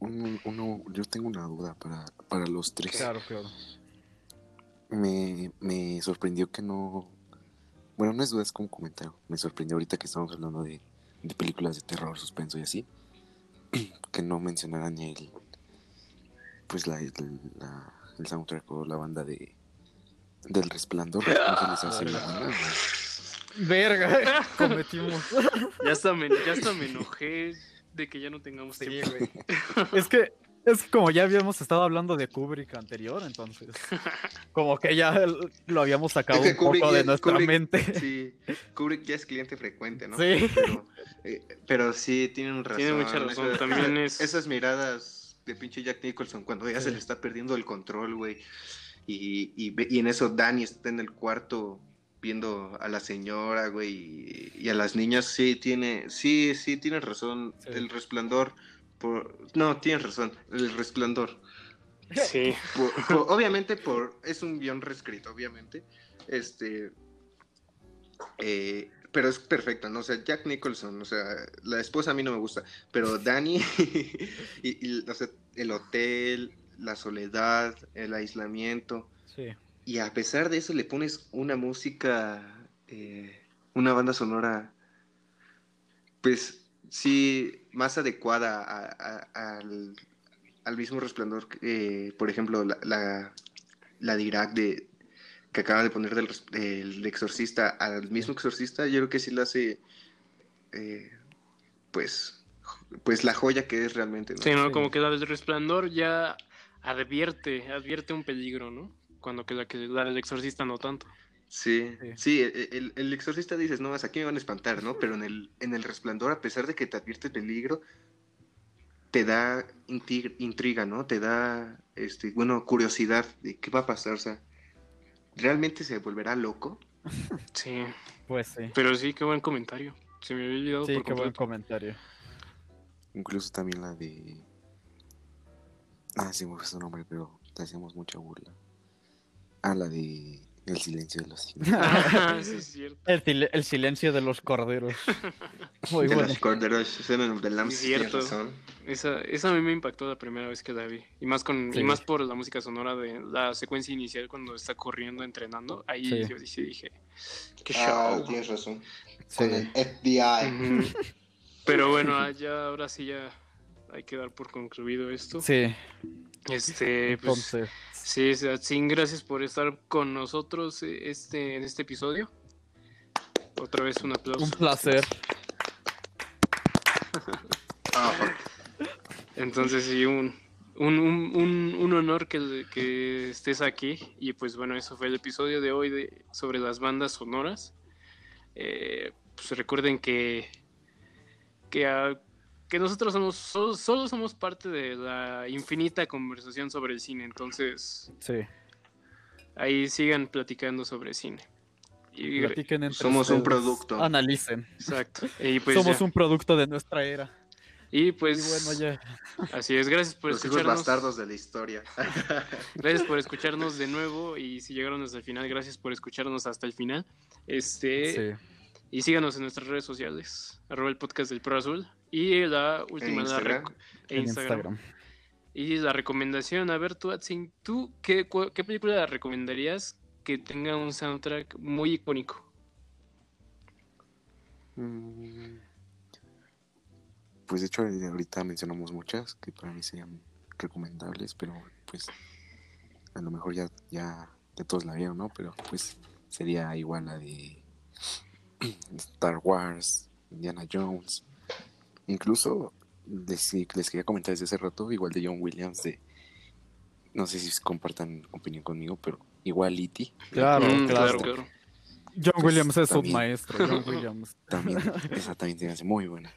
Un- uno, yo tengo una duda para, para los tres. Claro, claro. Me, me sorprendió que no. Bueno, no es duda, es como comentario. Me sorprendió ahorita que estamos hablando de, de películas de terror, suspenso y así. Que no mencionaran el. Pues la, el, la- el soundtrack o la banda de. Del resplandor. Verga, cometimos. Ya hasta me, ya hasta me enojé de que ya no tengamos Sí, tiempo. güey. Es que, es que como ya habíamos estado hablando de Kubrick anterior, entonces, como que ya lo habíamos sacado Es que un poco de nuestra Kubrick- mente. Sí, Kubrick ya es cliente frecuente, ¿no? Sí. Pero, eh, pero sí, tienen razón. Tiene mucha razón, también es- Esas miradas de pinche Jack Nicholson cuando ya se le está perdiendo el control, güey. Y, y, en eso Danny está en el cuarto viendo a la señora, güey, y, y a las niñas. Sí, tiene, sí, sí, tienes razón. El resplandor, por, no, tienes razón, el resplandor. Sí. Por- por- obviamente por es un guion reescrito, obviamente. Este eh, pero es perfecto, ¿no? O sea, Jack Nicholson, o sea, la esposa a mí no me gusta, pero Danny y, y, o sea, el hotel, la soledad, el aislamiento, Sí. y a pesar de eso le pones una música, eh, una banda sonora, pues sí, más adecuada a- a- al, al mismo resplandor. que, eh, por ejemplo, la, la, la de Irak de, que acaba de poner del, exorcista al mismo exorcista, yo creo que sí la hace, eh, pues, pues la joya que es realmente. ¿no? Sí, ¿no? Como que la del resplandor ya advierte, advierte un peligro, ¿no? Cuando que la que la del exorcista no tanto. Sí, sí, el, el- el exorcista dices, no, aquí me van a espantar, ¿no? Pero en el, en el resplandor, a pesar de que te advierte peligro, te da intriga, ¿no? Te da, este, bueno, curiosidad de qué va a pasar, o sea, ¿realmente se volverá loco? Sí. Pues sí. Pero sí, qué buen comentario. Se me había olvidado Sí, por qué buen comentario. Incluso también la de. Ah, sí, me fue su nombre, pero te hacíamos mucha burla. Ah, la de. El silencio de los. Ah, sí, es cierto. El, sil- el silencio de los corderos. Muy de bueno. los corderos, de Es cierto. Esa, esa a mí me impactó la primera vez que la vi. Y más con Sí. y más por la música sonora de la secuencia inicial cuando está corriendo, entrenando. Ahí Sí. yo dije, qué Ah, show. tienes razón. Sí. Con el FBI. Pero bueno, ah, ya ahora sí ya hay que dar por concluido esto. Sí. Este, pues, Entonces, sí, Sin, gracias por estar con nosotros eh, este, en este episodio. Otra vez un aplauso. un placer. Entonces sí, un, un, un, un, honor que, que estés aquí. Y pues bueno, eso fue el episodio de hoy de, sobre las bandas sonoras. Eh, pues recuerden que, que, ah, que nosotros somos solo, solo somos parte de la infinita conversación sobre el cine. Entonces Sí. ahí sigan platicando sobre cine. Y, Platiquen entre Somos un producto. Analicen. exacto. Y pues Somos ya. un producto de nuestra era. Y Y pues bueno, ya. así es. Gracias por Los hijos escucharnos. bastardos de la historia. Gracias por escucharnos de nuevo y si llegaron hasta el final, gracias por escucharnos hasta el final. Este Sí. Y síganos en nuestras redes sociales, arroba el podcast del Pro Azul y la última la Instagram. rec- En Instagram. Instagram. Y la recomendación, a ver tú, Atsin, ¿tú qué, cu- qué película recomendarías que tenga un soundtrack muy icónico? Mm, Pues de hecho ahorita mencionamos muchas que para mí serían recomendables, pero pues a lo mejor ya, ya, ya todos la vieron, ¿no? Pero pues sería igual la de Star Wars, Indiana Jones, incluso les, les quería comentar desde hace rato, igual de John Williams, de no sé si compartan opinión conmigo, pero igual E.T. Claro, Mm, claro. claro. John Pues, Williams es un maestro. John Williams. También, esa también se hace muy buena.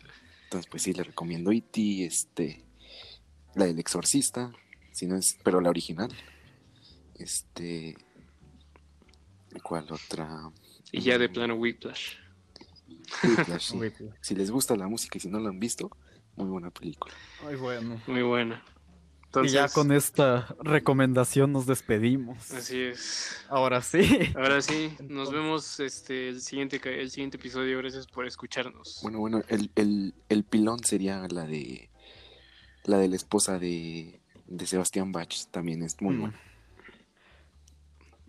Entonces, pues sí, le recomiendo E.T., este, la del exorcista, si no es, pero la original. Este, ¿cuál otra? Y ya de plano Whiplash. Whiplash, sí. Whiplash. Si les gusta la música y si no la han visto, muy buena película. Muy bueno. Muy buena. y ya con esta recomendación nos despedimos. así es. Ahora sí. Ahora sí, nos vemos este el siguiente el siguiente episodio. Gracias por escucharnos. Bueno, bueno, el, el, el pilón sería la de la de la esposa de, de Sebastián Bach, también es muy Mm. buena.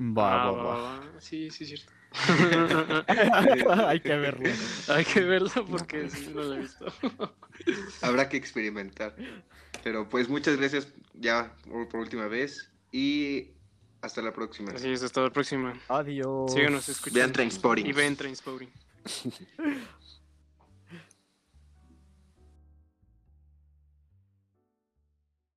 Va, Ah, va, va. va. Sí, sí, es cierto. Hay que verlo. Hay que verlo porque sí, no lo he visto. Habrá que experimentar. Pero pues muchas gracias ya por, por última vez y hasta la próxima. Así es, hasta la próxima. Adiós. Síganos escuchando. Vean Trainspotting. Y ven Trainspotting.